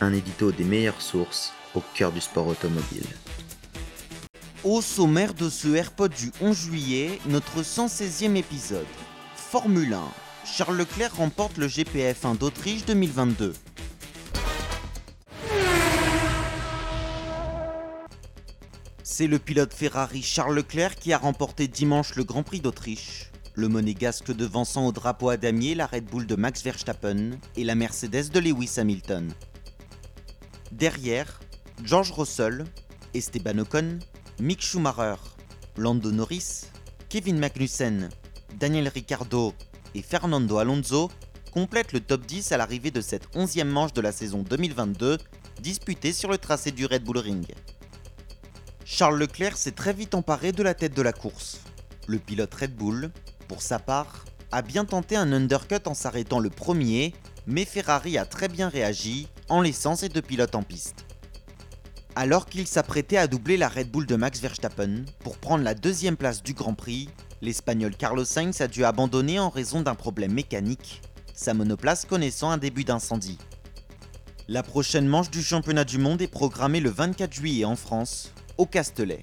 Un édito des meilleures sources au cœur du sport automobile. Au sommaire de ce AirPod du 11 juillet, notre 116e épisode. Formule 1. Charles Leclerc remporte le GPF1 d'Autriche 2022. C'est le pilote Ferrari Charles Leclerc qui a remporté dimanche le Grand Prix d'Autriche. Le monégasque devançant au drapeau à damier la Red Bull de Max Verstappen et la Mercedes de Lewis Hamilton. Derrière, George Russell, Esteban Ocon, Mick Schumacher, Lando Norris, Kevin Magnussen, Daniel Ricciardo et Fernando Alonso complètent le top 10 à l'arrivée de cette 11e manche de la saison 2022 disputée sur le tracé du Red Bull Ring. Charles Leclerc s'est très vite emparé de la tête de la course. Le pilote Red Bull, pour sa part, a bien tenté un undercut en s'arrêtant le premier, mais Ferrari a très bien réagi en laissant ses deux pilotes en piste. Alors qu'il s'apprêtait à doubler la Red Bull de Max Verstappen pour prendre la deuxième place du Grand Prix, l'Espagnol Carlos Sainz a dû abandonner en raison d'un problème mécanique, sa monoplace connaissant un début d'incendie. La prochaine manche du championnat du monde est programmée le 24 juillet en France, au Castellet.